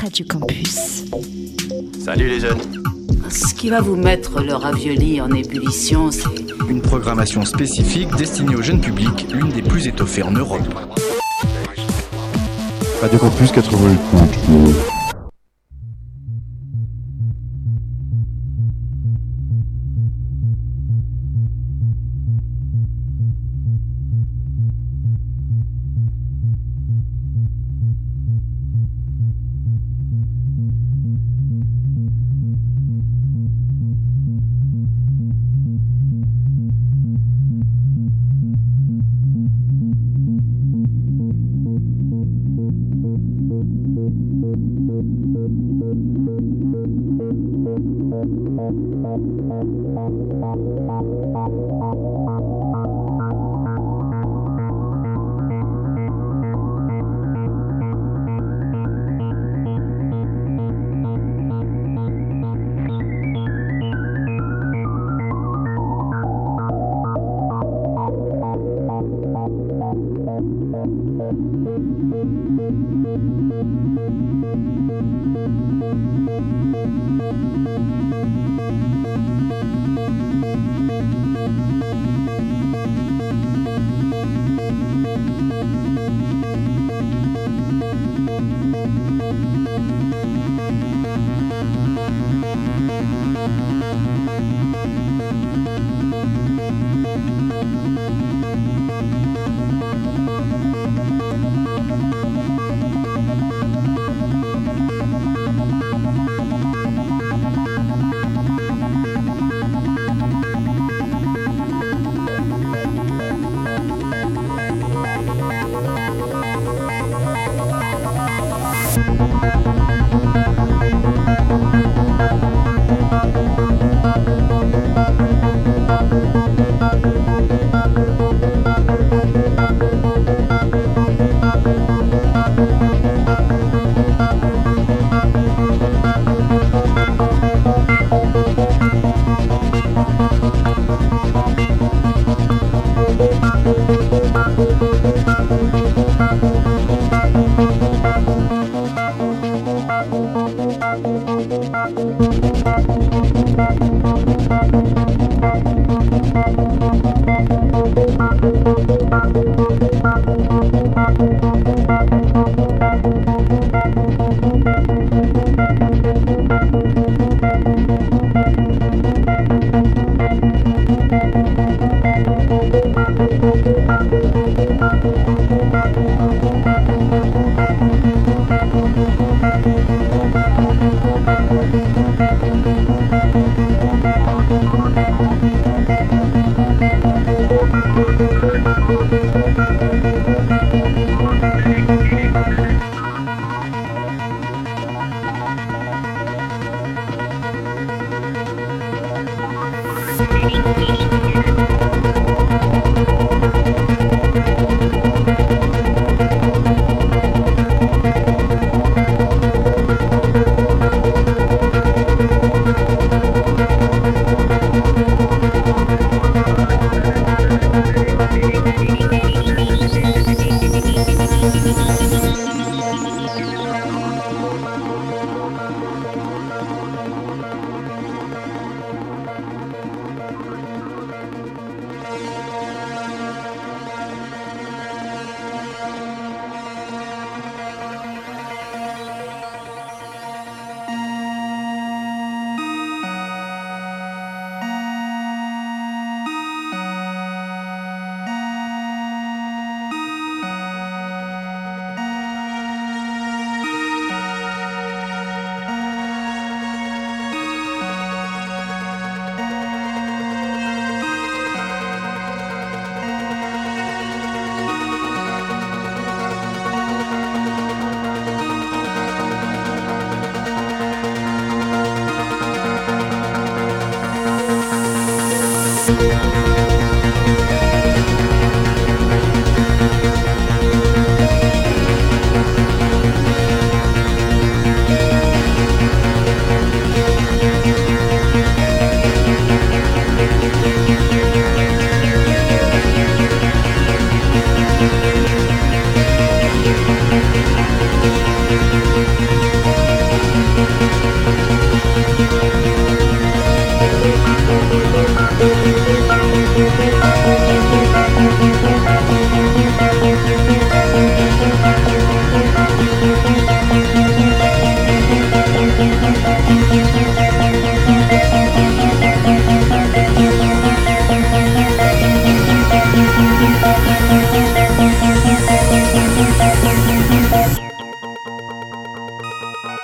Radio Campus. Salut les jeunes. Ce qui va vous mettre le ravioli en ébullition, c'est Une programmation spécifique destinée au jeune public, l'une des plus étoffées en Europe. Radio Campus 88. Thank you. Podcast.